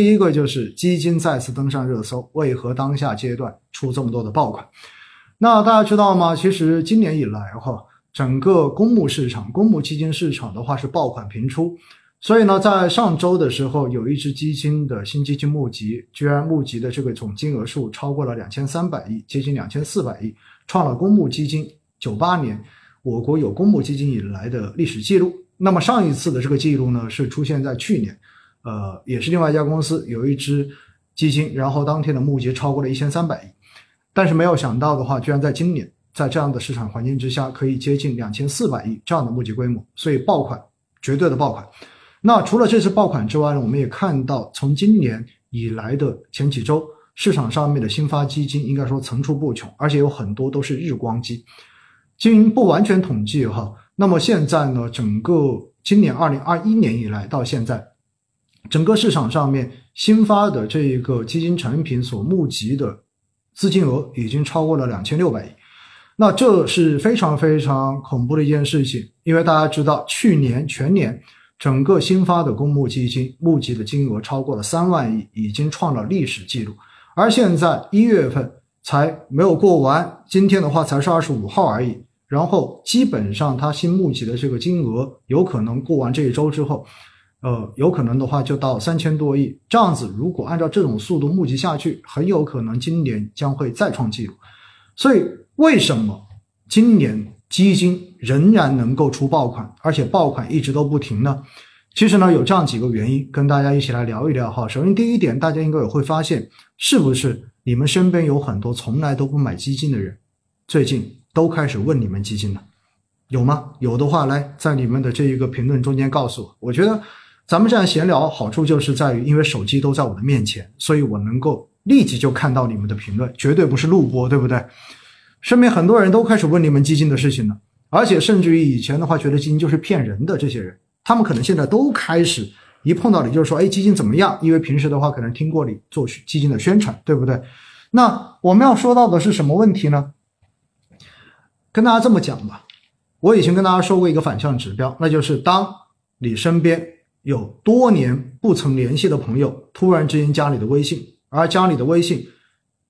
第一个就是基金再次登上热搜，为何当下阶段出这么多的爆款？那大家知道吗？其实今年以来哈，整个公募市场、公募基金市场的话是爆款频出。所以呢，在上周的时候，有一只基金的新基金募集，居然募集的这个总金额数超过了两千三百亿，接近两千四百亿，创了公募基金九八年我国有公募基金以来的历史记录。那么上一次的这个记录呢，是出现在去年，呃，也是另外一家公司有一只基金，然后当天的募集超过了一千三百亿，但是没有想到的话，居然在今年，在这样的市场环境之下，可以接近两千四百亿这样的募集规模，所以爆款，绝对的爆款。那除了这次爆款之外呢，我们也看到从今年以来的前几周，市场上面的新发基金应该说层出不穷，而且有很多都是日光基。经不完全统计哈，那么现在呢，整个今年二零二一年以来到现在，整个市场上面新发的这一个基金产品所募集的资金额已经超过了两千六百亿，那这是非常非常恐怖的一件事情，因为大家知道去年全年。整个新发的公募基金募集的金额超过了三万亿，已经创了历史记录。而现在一月份才没有过完，今天的话才是二十五号而已。然后基本上它新募集的这个金额，有可能过完这一周之后，呃，有可能的话就到三千多亿。这样子，如果按照这种速度募集下去，很有可能今年将会再创纪录。所以，为什么今年？基金仍然能够出爆款，而且爆款一直都不停呢。其实呢，有这样几个原因，跟大家一起来聊一聊哈。首先，第一点，大家应该也会发现，是不是你们身边有很多从来都不买基金的人，最近都开始问你们基金了？有吗？有的话，来在你们的这一个评论中间告诉我。我觉得咱们这样闲聊，好处就是在于，因为手机都在我的面前，所以我能够立即就看到你们的评论，绝对不是录播，对不对？身边很多人都开始问你们基金的事情了，而且甚至于以前的话觉得基金就是骗人的这些人，他们可能现在都开始一碰到你就是说，哎，基金怎么样？因为平时的话可能听过你做基金的宣传，对不对？那我们要说到的是什么问题呢？跟大家这么讲吧，我以前跟大家说过一个反向指标，那就是当你身边有多年不曾联系的朋友突然之间加你的微信，而加你的微信，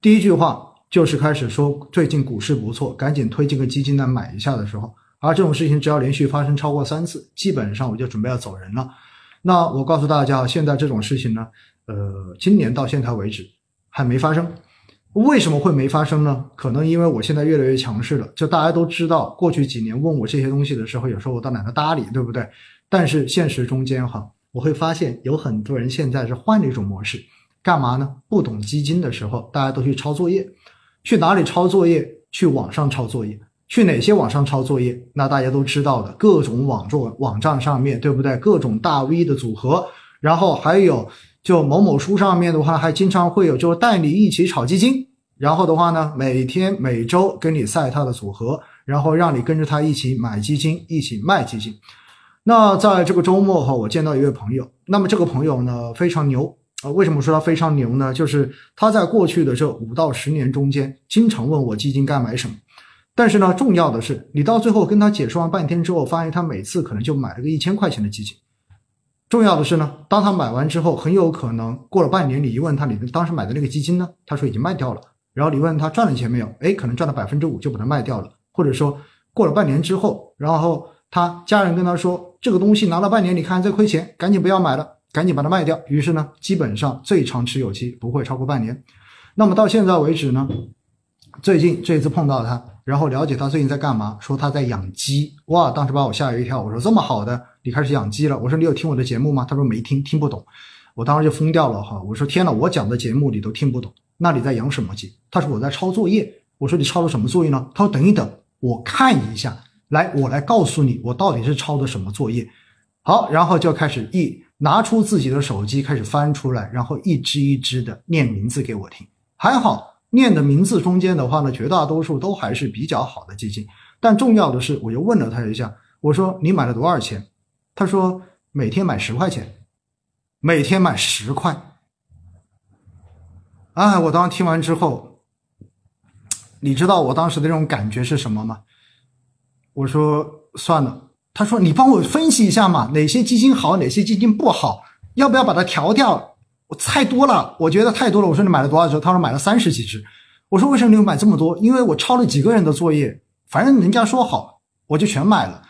第一句话。就是开始说最近股市不错，赶紧推进个基金来买一下的时候，而这种事情只要连续发生超过三次，基本上我就准备要走人了。那我告诉大家，现在这种事情呢，呃，今年到现在为止还没发生。为什么会没发生呢？可能因为我现在越来越强势了。就大家都知道，过去几年问我这些东西的时候，有时候我都懒得搭理，对不对？但是现实中间哈，我会发现有很多人现在是换了一种模式，干嘛呢？不懂基金的时候，大家都去抄作业。去哪里抄作业？去网上抄作业。去哪些网上抄作业？那大家都知道的，各种网络网站上面对不对？各种大 V 的组合，然后还有就某某书上面的话，还经常会有就是带你一起炒基金，然后的话呢，每天每周跟你晒他的组合，然后让你跟着他一起买基金，一起卖基金。那在这个周末哈，我见到一位朋友，那么这个朋友呢非常牛。啊，为什么说他非常牛呢？就是他在过去的这五到十年中间，经常问我基金该买什么。但是呢，重要的是，你到最后跟他解释完半天之后，发现他每次可能就买了个一千块钱的基金。重要的是呢，当他买完之后，很有可能过了半年，你一问他，你当时买的那个基金呢？他说已经卖掉了。然后你问他赚了钱没有？哎，可能赚了百分之五就把它卖掉了。或者说过了半年之后，然后他家人跟他说，这个东西拿了半年，你看在亏钱，赶紧不要买了。赶紧把它卖掉。于是呢，基本上最长持有期不会超过半年。那么到现在为止呢，最近这一次碰到他，然后了解他最近在干嘛，说他在养鸡。哇，当时把我吓了一跳。我说这么好的，你开始养鸡了？我说你有听我的节目吗？他说没听，听不懂。我当时就疯掉了哈。我说天呐，我讲的节目你都听不懂，那你在养什么鸡？他说我在抄作业。我说你抄的什么作业呢？他说等一等，我看一下。来，我来告诉你，我到底是抄的什么作业。好，然后就开始一。拿出自己的手机开始翻出来，然后一只一只的念名字给我听。还好念的名字中间的话呢，绝大多数都还是比较好的基金。但重要的是，我又问了他一下，我说你买了多少钱？他说每天买十块钱，每天买十块。哎，我当时听完之后，你知道我当时的那种感觉是什么吗？我说算了。他说：“你帮我分析一下嘛，哪些基金好，哪些基金不好，要不要把它调掉？”我太多了，我觉得太多了。我说你买了多少只？他说买了三十几只。我说为什么你买这么多？因为我抄了几个人的作业，反正人家说好，我就全买了。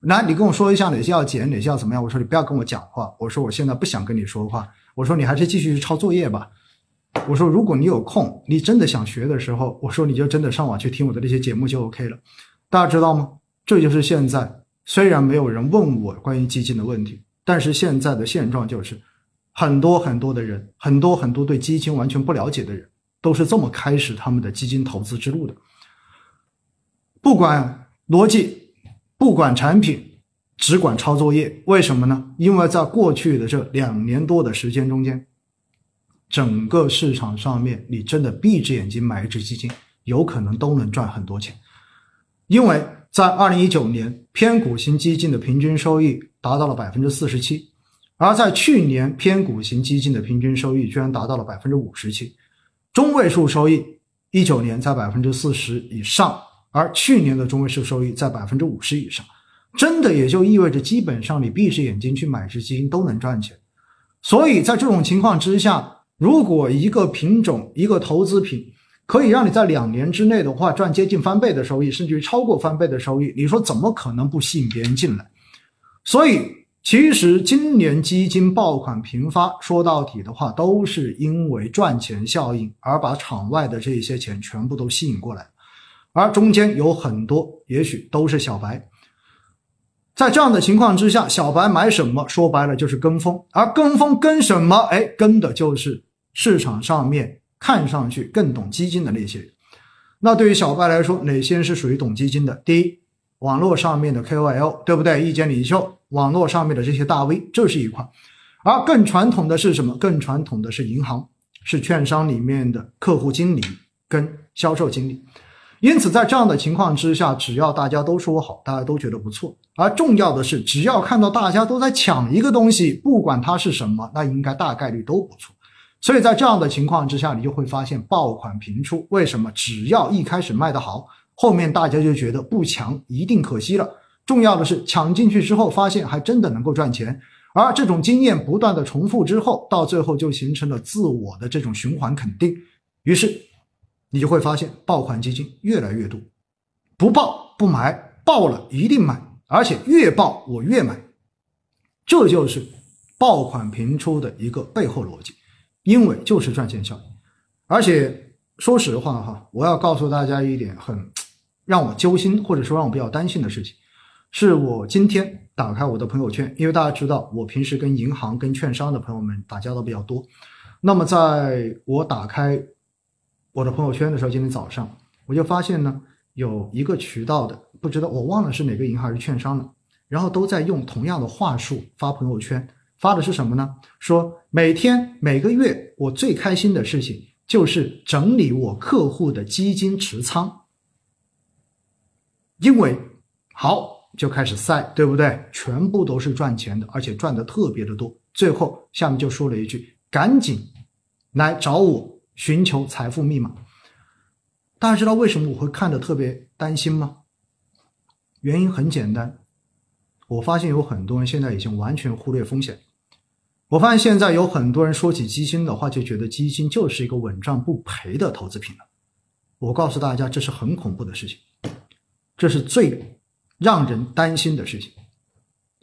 那你跟我说一下哪些要减，哪些要怎么样？我说你不要跟我讲话。我说我现在不想跟你说话。我说你还是继续去抄作业吧。我说如果你有空，你真的想学的时候，我说你就真的上网去听我的那些节目就 OK 了。大家知道吗？这就是现在。虽然没有人问我关于基金的问题，但是现在的现状就是，很多很多的人，很多很多对基金完全不了解的人，都是这么开始他们的基金投资之路的。不管逻辑，不管产品，只管抄作业。为什么呢？因为在过去的这两年多的时间中间，整个市场上面，你真的闭着眼睛买一只基金，有可能都能赚很多钱，因为。在二零一九年，偏股型基金的平均收益达到了百分之四十七，而在去年，偏股型基金的平均收益居然达到了百分之五十七，中位数收益一九年在百分之四十以上，而去年的中位数收益在百分之五十以上，真的也就意味着基本上你闭着眼睛去买只基金都能赚钱。所以在这种情况之下，如果一个品种、一个投资品，可以让你在两年之内的话赚接近翻倍的收益，甚至于超过翻倍的收益。你说怎么可能不吸引别人进来？所以其实今年基金爆款频发，说到底的话，都是因为赚钱效应而把场外的这些钱全部都吸引过来，而中间有很多也许都是小白。在这样的情况之下，小白买什么，说白了就是跟风，而跟风跟什么？哎，跟的就是市场上面。看上去更懂基金的那些人，那对于小白来说，哪些人是属于懂基金的？第一，网络上面的 KOL，对不对？意见领袖，网络上面的这些大 V，这是一块。而更传统的是什么？更传统的是银行，是券商里面的客户经理跟销售经理。因此，在这样的情况之下，只要大家都说好，大家都觉得不错。而重要的是，只要看到大家都在抢一个东西，不管它是什么，那应该大概率都不错。所以在这样的情况之下，你就会发现爆款频出。为什么？只要一开始卖得好，后面大家就觉得不抢一定可惜了。重要的是抢进去之后，发现还真的能够赚钱。而这种经验不断的重复之后，到最后就形成了自我的这种循环肯定。于是你就会发现爆款基金越来越多，不爆不买，爆了一定买，而且越爆我越买。这就是爆款频出的一个背后逻辑。因为就是赚钱效应，而且说实话哈，我要告诉大家一点很让我揪心或者说让我比较担心的事情，是我今天打开我的朋友圈，因为大家知道我平时跟银行、跟券商的朋友们打交道比较多，那么在我打开我的朋友圈的时候，今天早上我就发现呢，有一个渠道的，不知道我忘了是哪个银行还是券商了，然后都在用同样的话术发朋友圈。发的是什么呢？说每天每个月我最开心的事情就是整理我客户的基金持仓，因为好就开始晒，对不对？全部都是赚钱的，而且赚的特别的多。最后下面就说了一句：“赶紧来找我寻求财富密码。”大家知道为什么我会看的特别担心吗？原因很简单，我发现有很多人现在已经完全忽略风险。我发现现在有很多人说起基金的话，就觉得基金就是一个稳赚不赔的投资品了。我告诉大家，这是很恐怖的事情，这是最让人担心的事情。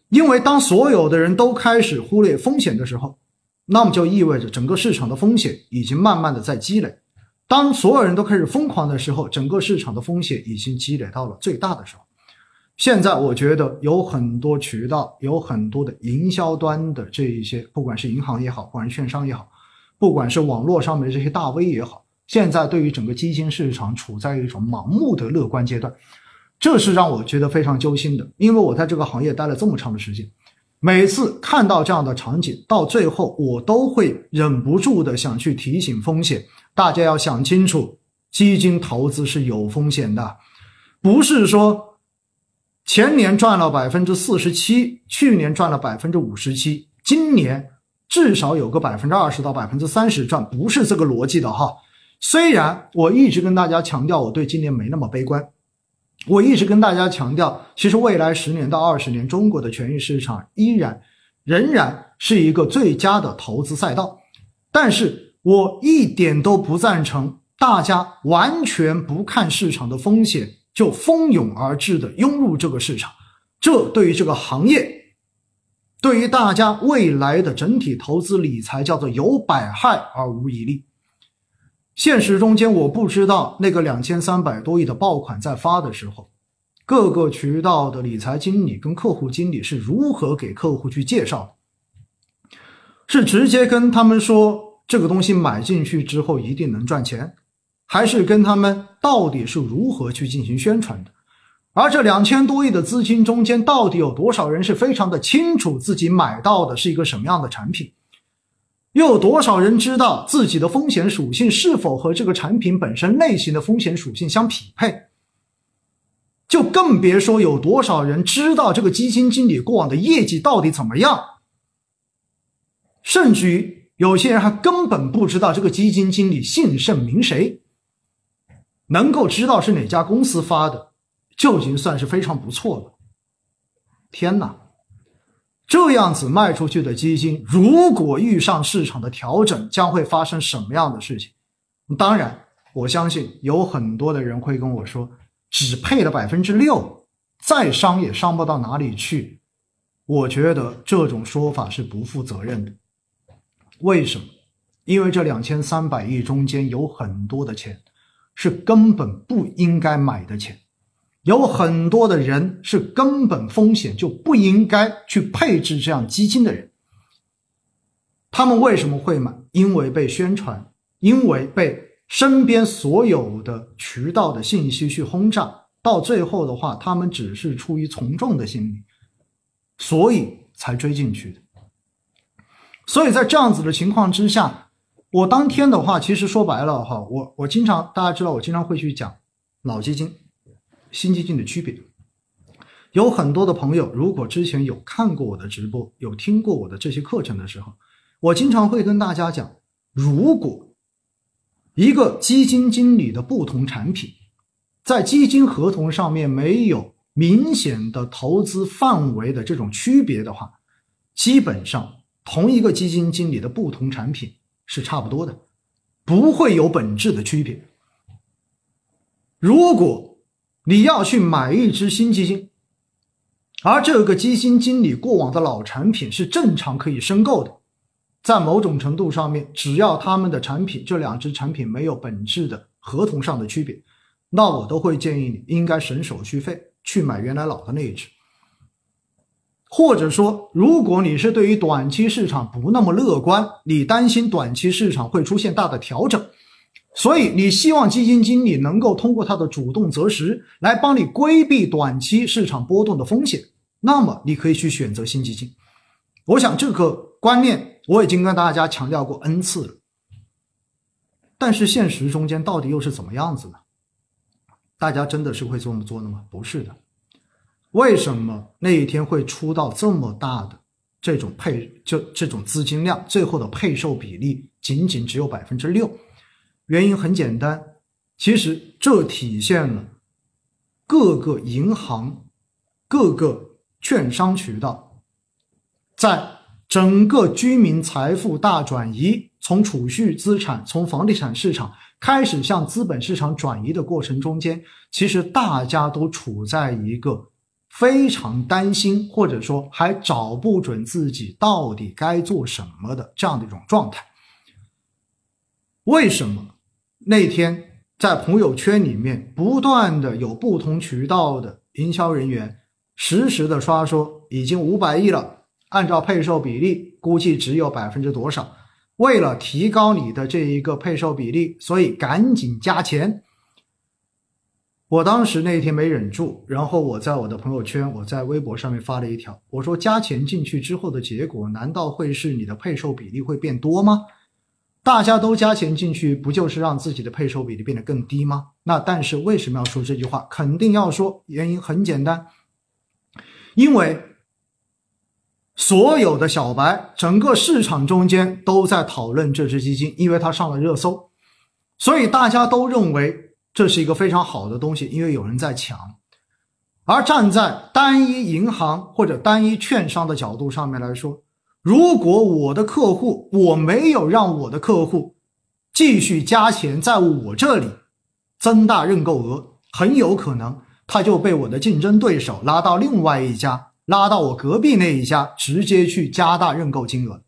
因为当所有的人都开始忽略风险的时候，那么就意味着整个市场的风险已经慢慢的在积累。当所有人都开始疯狂的时候，整个市场的风险已经积累到了最大的时候。现在我觉得有很多渠道，有很多的营销端的这一些，不管是银行也好，不管是券商也好，不管是网络上面的这些大 V 也好，现在对于整个基金市场处在一种盲目的乐观阶段，这是让我觉得非常揪心的。因为我在这个行业待了这么长的时间，每次看到这样的场景，到最后我都会忍不住的想去提醒风险，大家要想清楚，基金投资是有风险的，不是说。前年赚了百分之四十七，去年赚了百分之五十七，今年至少有个百分之二十到百分之三十赚，不是这个逻辑的哈。虽然我一直跟大家强调我对今年没那么悲观，我一直跟大家强调，其实未来十年到二十年，中国的权益市场依然仍然是一个最佳的投资赛道。但是我一点都不赞成大家完全不看市场的风险就蜂拥而至的涌入这个市场，这对于这个行业，对于大家未来的整体投资理财叫做有百害而无一利。现实中间，我不知道那个两千三百多亿的爆款在发的时候，各个渠道的理财经理跟客户经理是如何给客户去介绍的？是直接跟他们说这个东西买进去之后一定能赚钱，还是跟他们到底是如何去进行宣传的？而这两千多亿的资金中间，到底有多少人是非常的清楚自己买到的是一个什么样的产品？又有多少人知道自己的风险属性是否和这个产品本身类型的风险属性相匹配？就更别说有多少人知道这个基金经理过往的业绩到底怎么样，甚至于有些人还根本不知道这个基金经理姓甚名谁，能够知道是哪家公司发的，就已经算是非常不错了。天哪！这样子卖出去的基金，如果遇上市场的调整，将会发生什么样的事情？当然，我相信有很多的人会跟我说，只配了百分之六，再伤也伤不到哪里去。我觉得这种说法是不负责任的。为什么？因为这两千三百亿中间有很多的钱，是根本不应该买的钱。有很多的人是根本风险就不应该去配置这样基金的人，他们为什么会买？因为被宣传，因为被身边所有的渠道的信息去轰炸，到最后的话，他们只是出于从众的心理，所以才追进去的。所以在这样子的情况之下，我当天的话，其实说白了哈，我我经常大家知道，我经常会去讲老基金。新基金的区别，有很多的朋友，如果之前有看过我的直播，有听过我的这些课程的时候，我经常会跟大家讲，如果一个基金经理的不同产品，在基金合同上面没有明显的投资范围的这种区别的话，基本上同一个基金经理的不同产品是差不多的，不会有本质的区别。如果你要去买一只新基金，而这个基金经理过往的老产品是正常可以申购的，在某种程度上面，只要他们的产品这两只产品没有本质的合同上的区别，那我都会建议你应该省手续费去买原来老的那一只。或者说，如果你是对于短期市场不那么乐观，你担心短期市场会出现大的调整。所以，你希望基金经理能够通过他的主动择时来帮你规避短期市场波动的风险，那么你可以去选择新基金。我想这个观念我已经跟大家强调过 n 次了。但是现实中间到底又是怎么样子呢？大家真的是会这么做的吗？不是的。为什么那一天会出到这么大的这种配就这种资金量，最后的配售比例仅仅只有百分之六？原因很简单，其实这体现了各个银行、各个券商渠道，在整个居民财富大转移，从储蓄资产、从房地产市场开始向资本市场转移的过程中间，其实大家都处在一个非常担心，或者说还找不准自己到底该做什么的这样的一种状态。为什么？那天在朋友圈里面，不断的有不同渠道的营销人员实时的刷说，已经五百亿了，按照配售比例，估计只有百分之多少。为了提高你的这一个配售比例，所以赶紧加钱。我当时那天没忍住，然后我在我的朋友圈，我在微博上面发了一条，我说加钱进去之后的结果，难道会是你的配售比例会变多吗？大家都加钱进去，不就是让自己的配售比例变得更低吗？那但是为什么要说这句话？肯定要说，原因很简单，因为所有的小白，整个市场中间都在讨论这只基金，因为它上了热搜，所以大家都认为这是一个非常好的东西，因为有人在抢。而站在单一银行或者单一券商的角度上面来说，如果我的客户我没有让我的客户继续加钱在我这里增大认购额，很有可能他就被我的竞争对手拉到另外一家，拉到我隔壁那一家，直接去加大认购金额。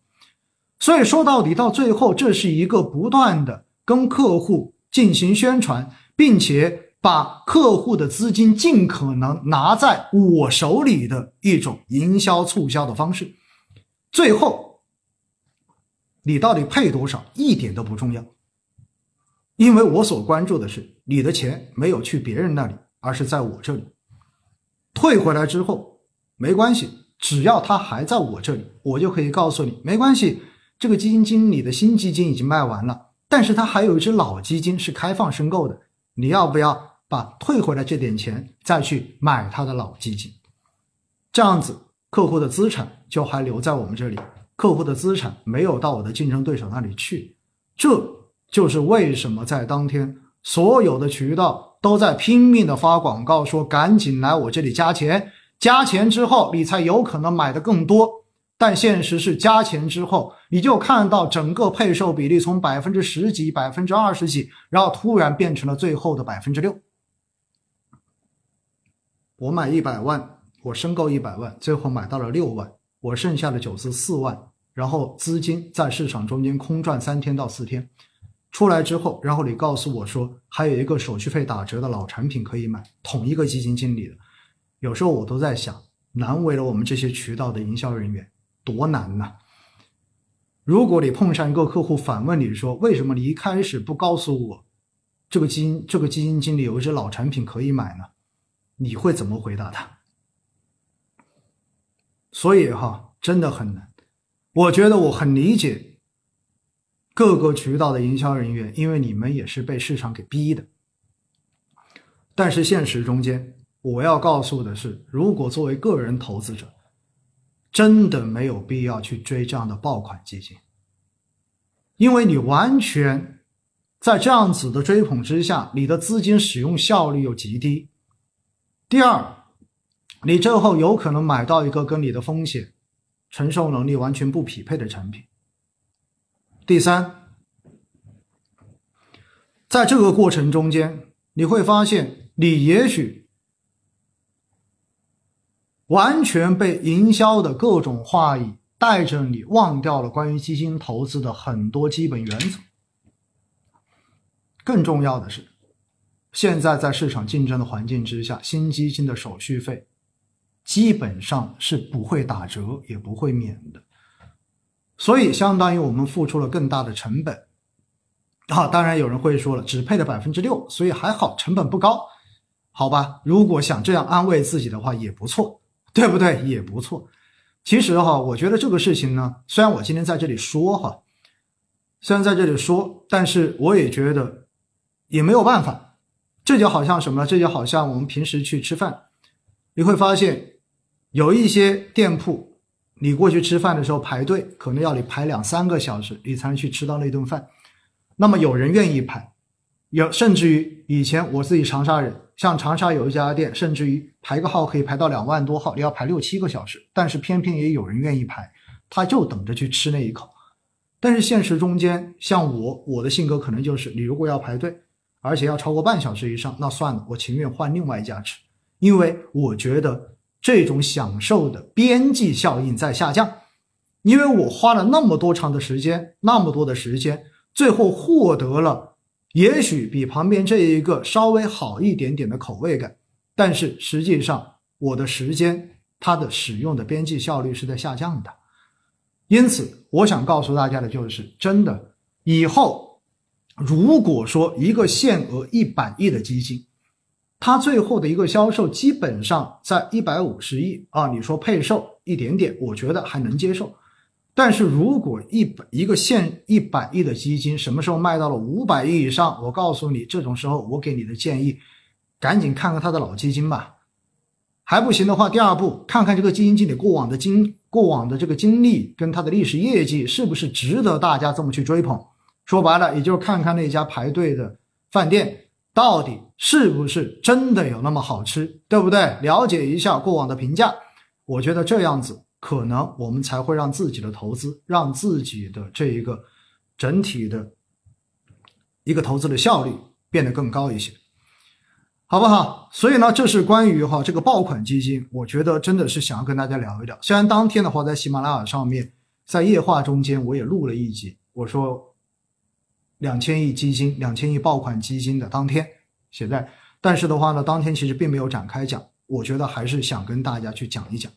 所以说到底，到最后，这是一个不断的跟客户进行宣传，并且把客户的资金尽可能拿在我手里的一种营销促销的方式。最后，你到底配多少一点都不重要，因为我所关注的是你的钱没有去别人那里，而是在我这里。退回来之后没关系，只要他还在我这里，我就可以告诉你没关系。这个基金经理的新基金已经卖完了，但是他还有一只老基金是开放申购的，你要不要把退回来这点钱再去买他的老基金？这样子客户的资产就还留在我们这里，客户的资产没有到我的竞争对手那里去，这就是为什么在当天所有的渠道都在拼命的发广告，说赶紧来我这里加钱，加钱之后你才有可能买的更多。但现实是加钱之后，你就看到整个配售比例从百分之十几、百分之二十几，然后突然变成了最后的百分之六。我买一百万，我申购一百万，最后买到了六万，我剩下的九十四万，然后资金在市场中间空转三天到四天，出来之后，然后你告诉我说还有一个手续费打折的老产品可以买，同一个基金经理的，有时候我都在想，难为了我们这些渠道的营销人员。多难呐！如果你碰上一个客户反问你说：“为什么你一开始不告诉我，这个基金这个基金经理有一只老产品可以买呢？”你会怎么回答他？所以哈，真的很难。我觉得我很理解各个渠道的营销人员，因为你们也是被市场给逼的。但是现实中间，我要告诉的是，如果作为个人投资者，真的没有必要去追这样的爆款基金，因为你完全在这样子的追捧之下，你的资金使用效率又极低。第二，你最后有可能买到一个跟你的风险承受能力完全不匹配的产品。第三，在这个过程中间，你会发现你也许。完全被营销的各种话语带着你忘掉了关于基金投资的很多基本原则。更重要的是，现在在市场竞争的环境之下，新基金的手续费基本上是不会打折，也不会免的。所以，相当于我们付出了更大的成本。啊，当然有人会说了，只配了百分之六，所以还好，成本不高，好吧？如果想这样安慰自己的话，也不错。对不对？也不错。其实哈，我觉得这个事情呢，虽然我今天在这里说哈，虽然在这里说，但是我也觉得也没有办法。这就好像什么呢？这就好像我们平时去吃饭，你会发现有一些店铺，你过去吃饭的时候排队，可能要你排两三个小时，你才能去吃到那顿饭。那么有人愿意排，有甚至于以前我自己长沙人。像长沙有一家店，甚至于排个号可以排到两万多号，你要排六七个小时，但是偏偏也有人愿意排，他就等着去吃那一口。但是现实中间，像我，我的性格可能就是，你如果要排队，而且要超过半小时以上，那算了，我情愿换另外一家吃，因为我觉得这种享受的边际效应在下降，因为我花了那么多长的时间，那么多的时间，最后获得了。也许比旁边这一个稍微好一点点的口味感，但是实际上我的时间它的使用的边际效率是在下降的。因此，我想告诉大家的就是，真的以后如果说一个限额一百亿的基金，它最后的一个销售基本上在一百五十亿啊，你说配售一点点，我觉得还能接受。但是如果一百一个现一百亿的基金什么时候卖到了五百亿以上，我告诉你，这种时候我给你的建议，赶紧看看他的老基金吧。还不行的话，第二步看看这个基金经理过往的经过往的这个经历跟他的历史业绩是不是值得大家这么去追捧。说白了，也就是看看那家排队的饭店到底是不是真的有那么好吃，对不对？了解一下过往的评价，我觉得这样子。可能我们才会让自己的投资，让自己的这一个整体的一个投资的效率变得更高一些，好不好？所以呢，这是关于哈这个爆款基金，我觉得真的是想要跟大家聊一聊。虽然当天的话，在喜马拉雅上面，在夜话中间我也录了一集，我说两千亿基金、两千亿爆款基金的当天写在，但是的话呢，当天其实并没有展开讲。我觉得还是想跟大家去讲一讲。